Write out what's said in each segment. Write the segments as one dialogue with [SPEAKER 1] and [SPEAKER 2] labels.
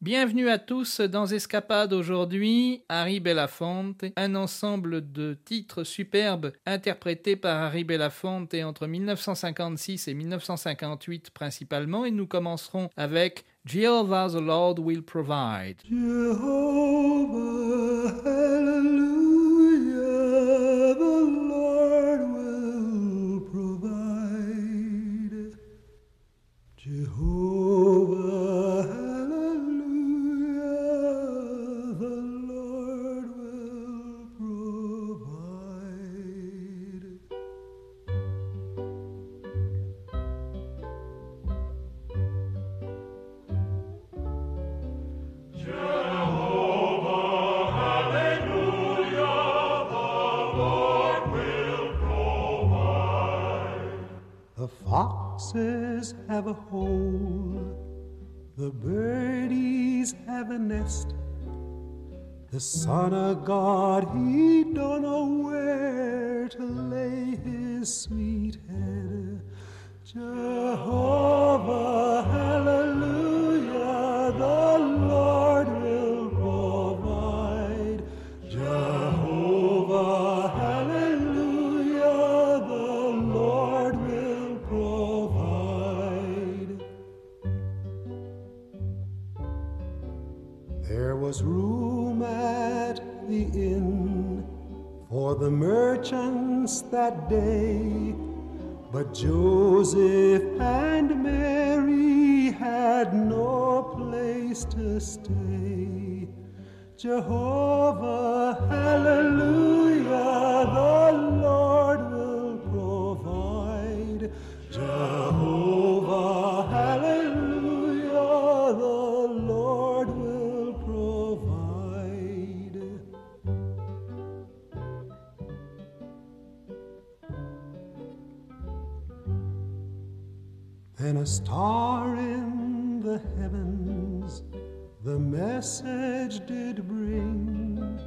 [SPEAKER 1] Bienvenue à tous dans Escapade. Aujourd'hui, Harry Belafonte, un ensemble de titres superbes interprétés par Harry Belafonte entre 1956 et 1958 principalement. Et nous commencerons avec Jehovah the Lord will provide.
[SPEAKER 2] Foxes have a hole, the birdies have a nest. The Son of God, he don't know where to lay his sweet head. Jehovah, had no place to stay. Jehovah, hallelujah, the Lord will provide. Jehovah, hallelujah, the Lord will provide. Then a star in the message did bring.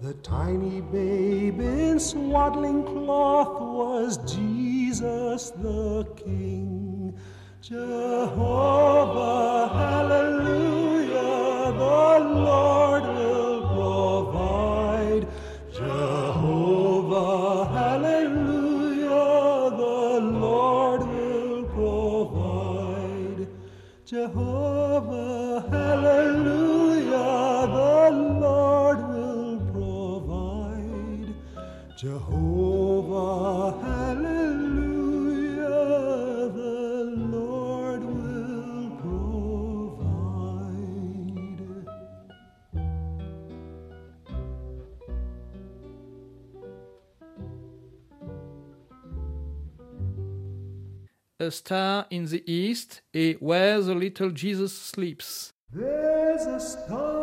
[SPEAKER 2] The tiny babe in swaddling cloth was Jesus the King. Jehovah, hallelujah, the Lord will provide. Jehovah, hallelujah, the Lord will provide. Jehovah,
[SPEAKER 1] A Star in the East et Where the Little Jesus Sleeps.
[SPEAKER 2] There's a star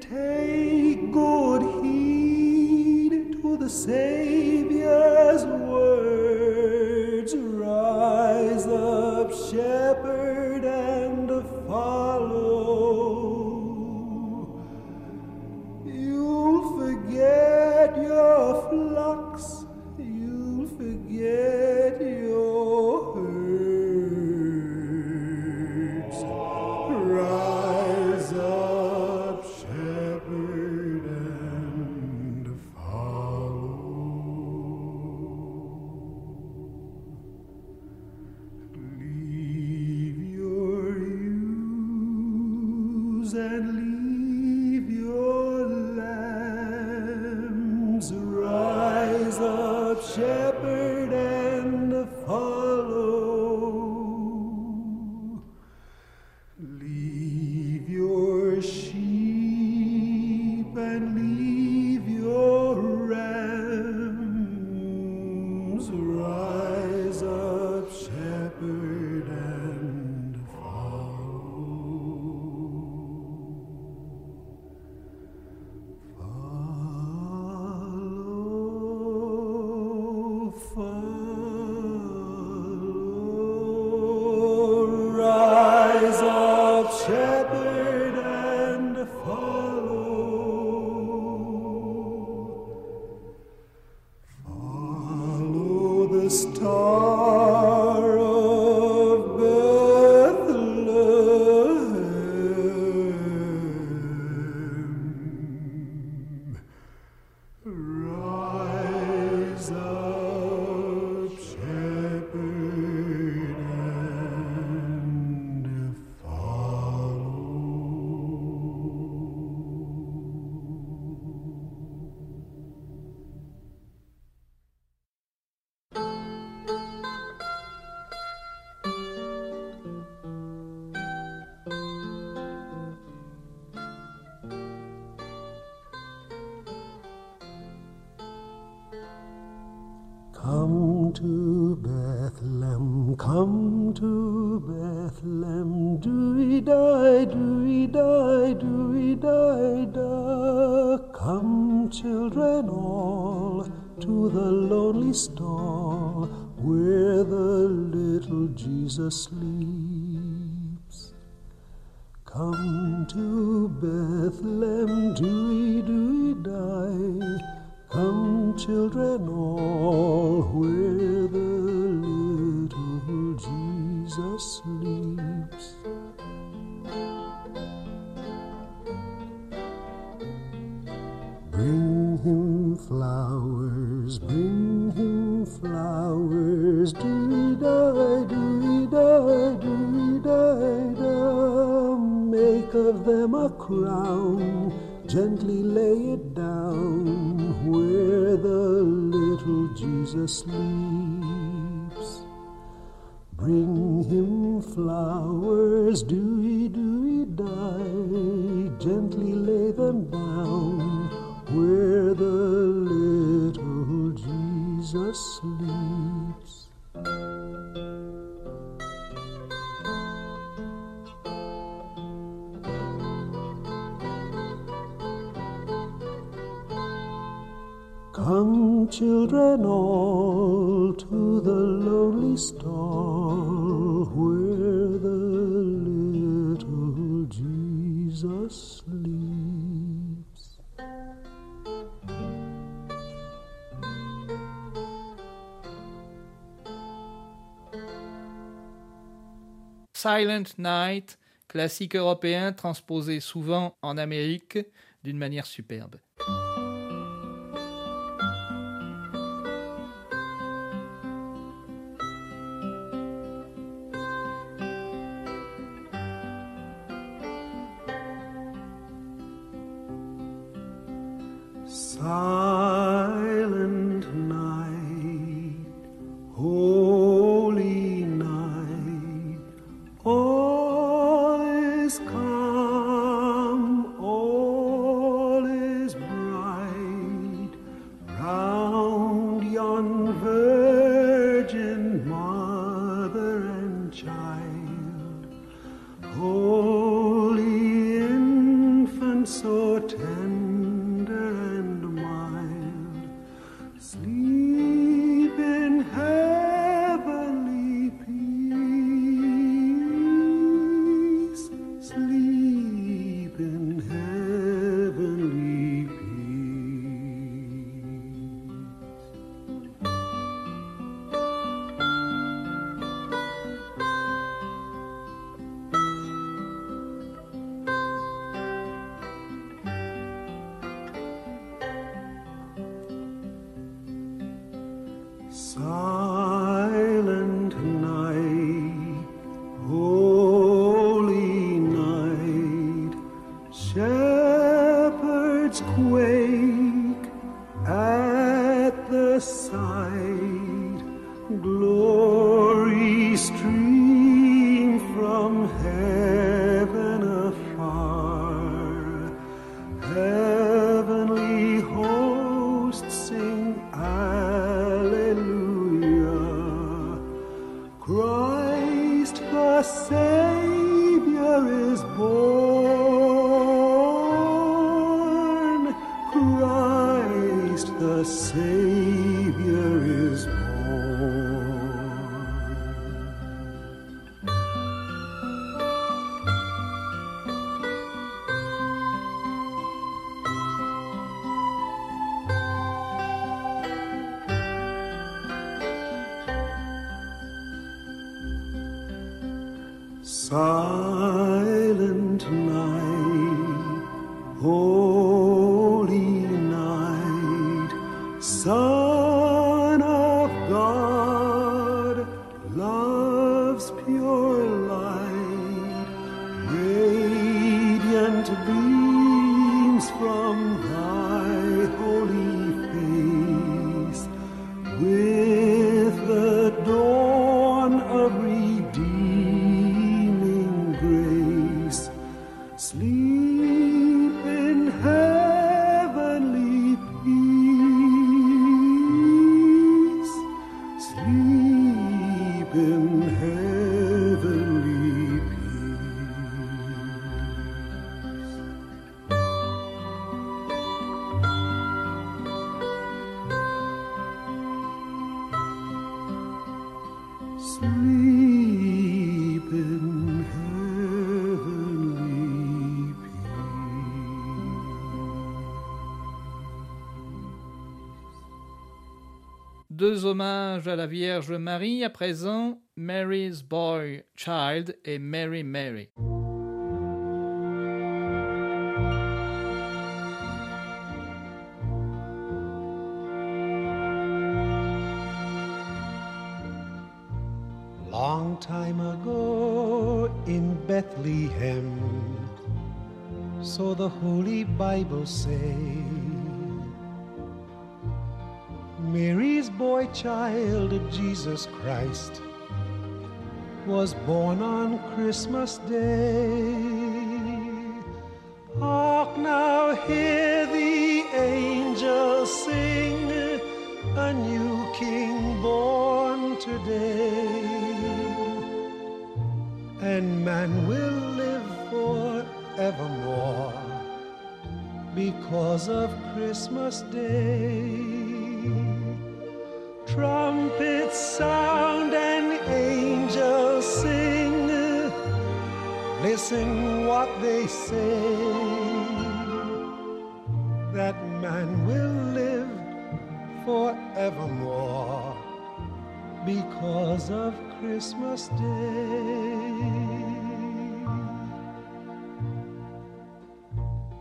[SPEAKER 2] Take good heed to the Savior. children all. Children all, to the lonely where the little Jesus sleeps.
[SPEAKER 1] Silent Night, classique européen transposé souvent en Amérique d'une manière superbe.
[SPEAKER 2] Silent Silent
[SPEAKER 1] à la Vierge Marie à présent, Mary's Boy Child et Mary Mary.
[SPEAKER 2] Long time ago in Bethlehem, so the Holy Bible say, Child, Jesus Christ, was born on Christmas Day. Hark now, hear the angels sing, a new King born today and man will live forevermore because of Christmas Day. Trumpets sound and angels sing. Listen what they say. That man will live forevermore because of Christmas Day.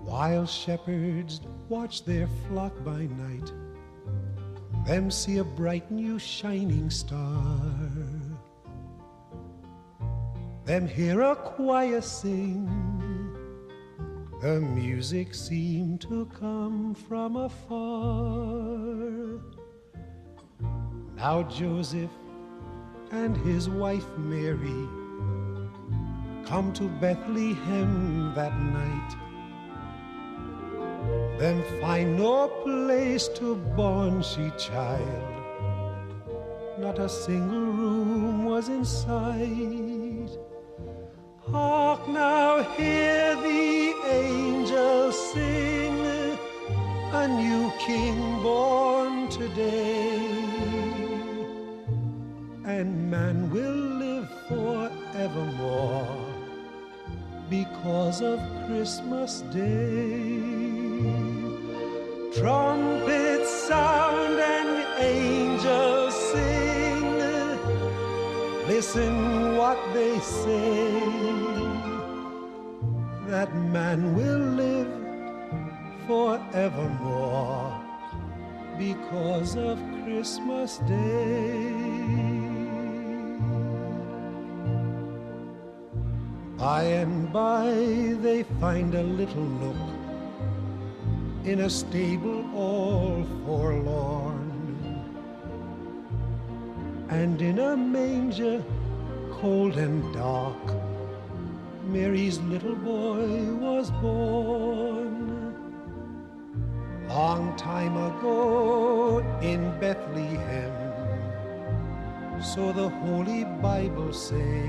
[SPEAKER 2] While shepherds watch their flock by night, them see a bright new shining star. Them hear a choir sing, The music seemed to come from afar. Now Joseph and his wife Mary come to Bethlehem that night. Then find no place to born she child. Not a single room was in sight. Hark now, hear the angels sing, a new king born today. And man will live forevermore because of Christmas Day. Trumpets sound and angels sing. Listen what they say that man will live forevermore because of Christmas Day. By and by they find a little nook in a stable all forlorn. And in a manger cold and dark, Mary's little boy was born. Long time ago in Bethlehem, so the Holy Bible say.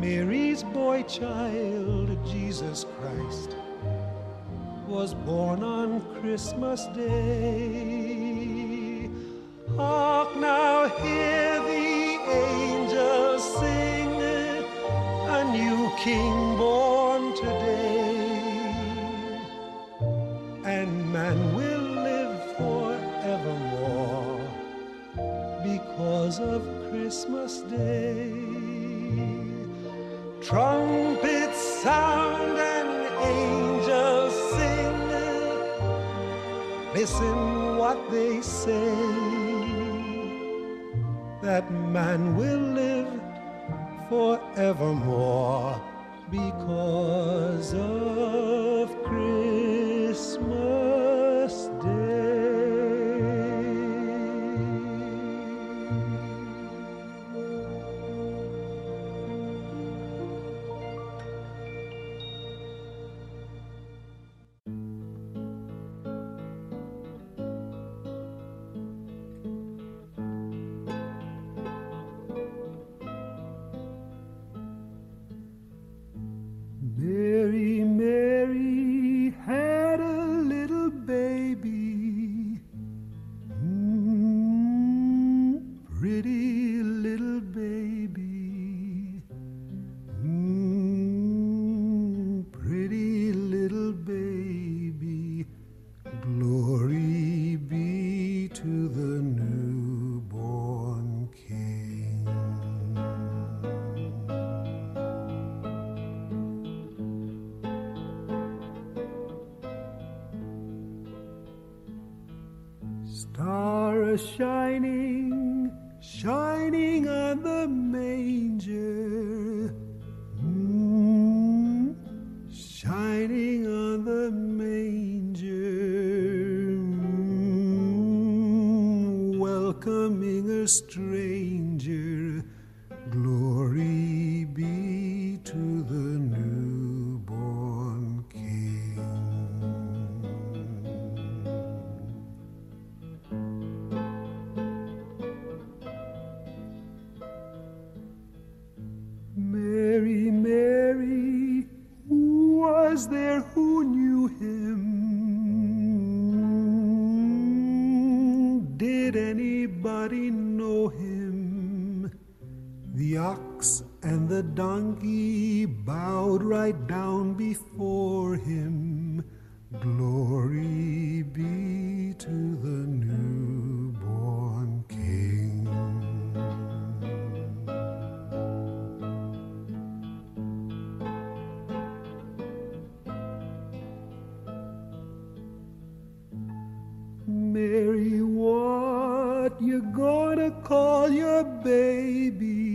[SPEAKER 2] Mary's boy child, Jesus Christ, was born on Christmas Day. Hark now, hear the angels sing, a new king born today. And man will live forevermore because of Christmas Day. Trumpets Listen what they say. That man will live forevermore because of Shining, shining on the manger. Mm, shining on the manger. Mm, welcoming a The ox and the donkey bowed right down before him. Glory be to the newborn King. Mary, what you gonna call your baby?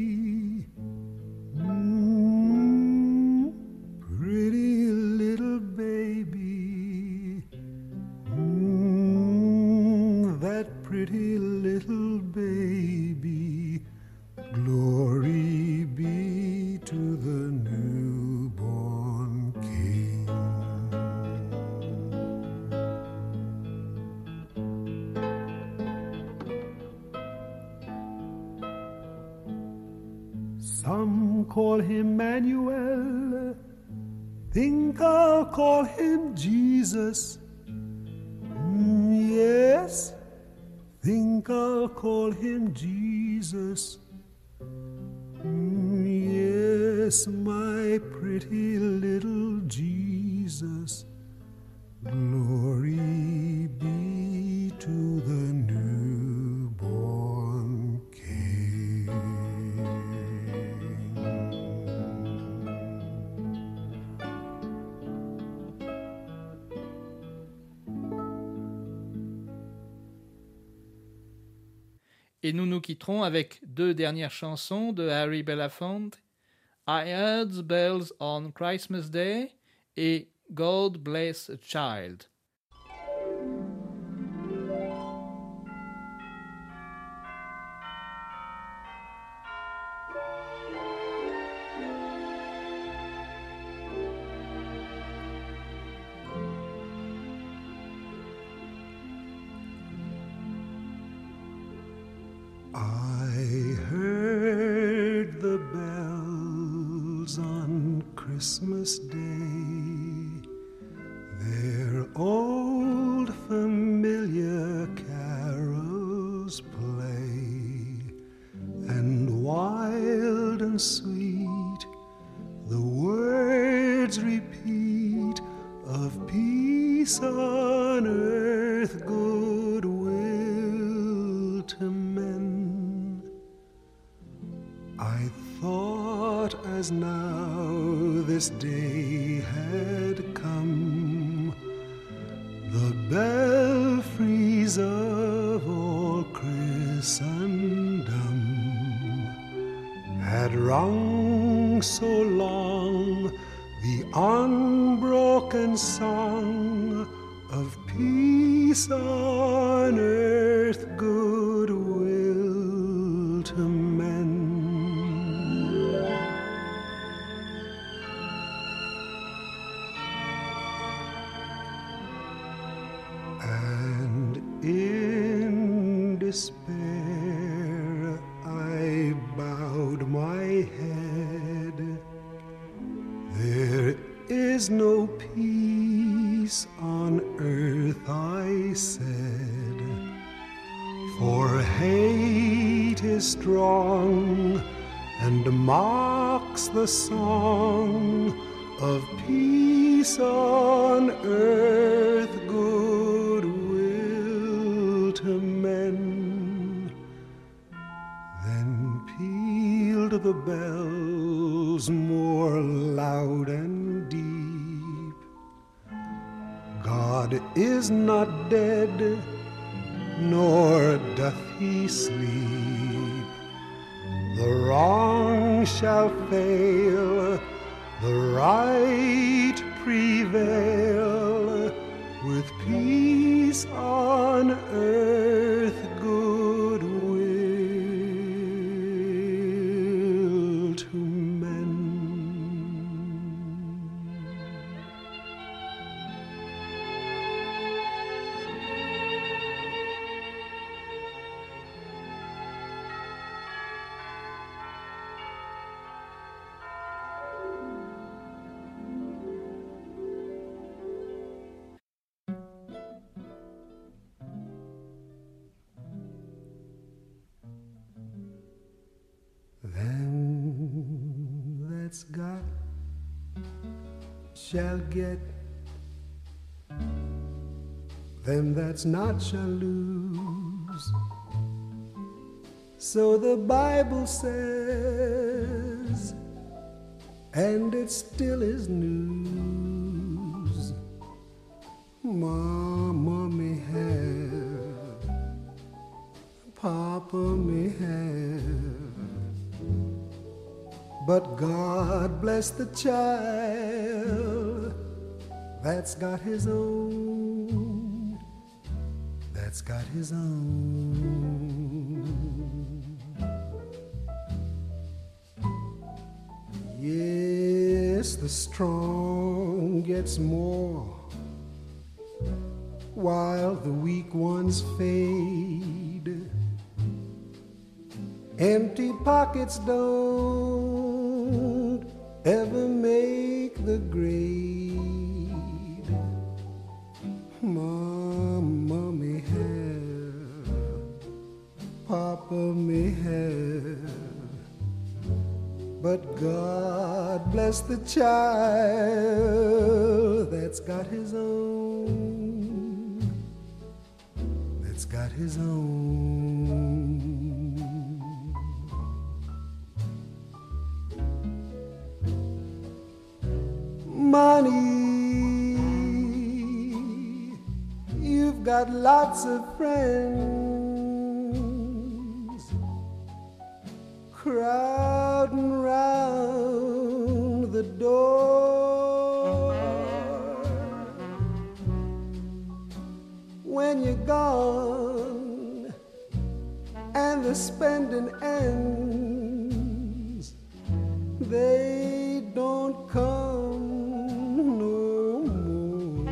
[SPEAKER 2] Some call him Manuel. Think I'll call him Jesus. Mm, yes, think I'll call him Jesus. Mm, yes, my pretty little Jesus. Glory be to the
[SPEAKER 1] Et nous nous quitterons avec deux dernières chansons de Harry Belafonte, I Heard the Bells on Christmas Day et God Bless a Child.
[SPEAKER 2] As now this day had come, the belfries of all Christendom had rung so long the unbroken song of peace strong and mocks the song of peace on earth, goodwill to men. Then pealed the bells more loud and deep. God is not dead, nor doth he sleep. The wrong shall fail, the right prevail, with peace on earth, shall get, them that's not shall lose. So the Bible says, and it still is news. Mama may have, Papa may have. But God bless the child that's got his own, that's got his own. Yes, the strong gets more while the weak ones fade. Empty pockets don't ever make the grade. Papa may have, but God bless the child that's got his own, that's got his own. money. You've got lots of friends crowding round the door. When you're gone and the spending ends, they don't come no more.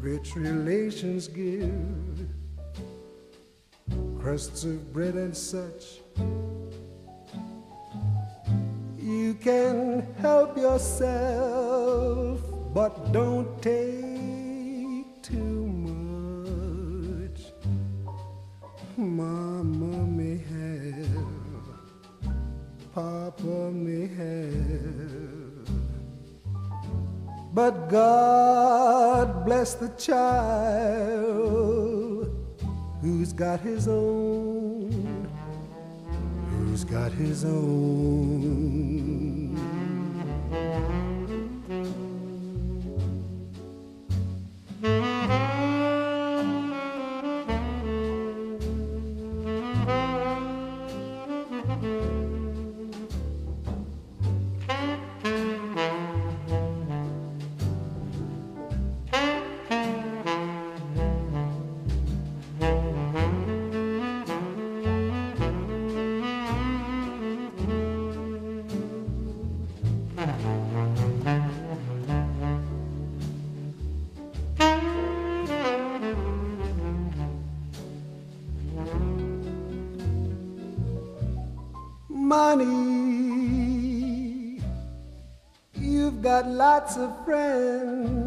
[SPEAKER 2] rich relations give crusts of bread and such. You can help yourself, but don't take too much. Mama may have, Papa may have. But God bless the child got his own, who's got his own. Lots of friends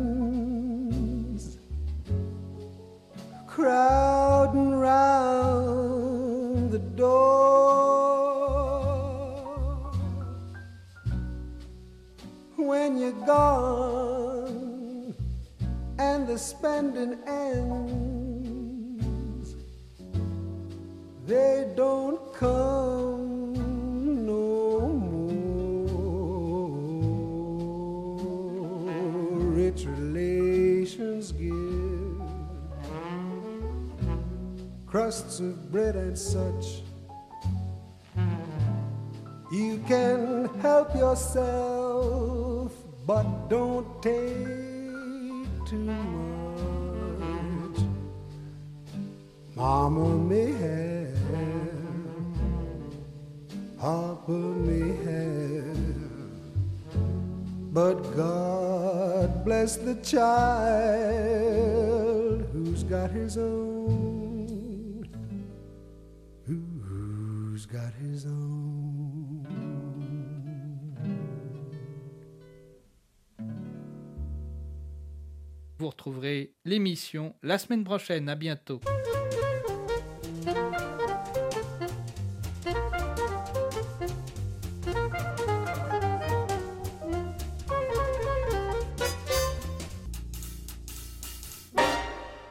[SPEAKER 2] You can help yourself, but don't take too much. Mama may have, Papa may have, but God bless the child who's got his own,
[SPEAKER 1] Vous retrouverez l'émission la semaine prochaine. À bientôt.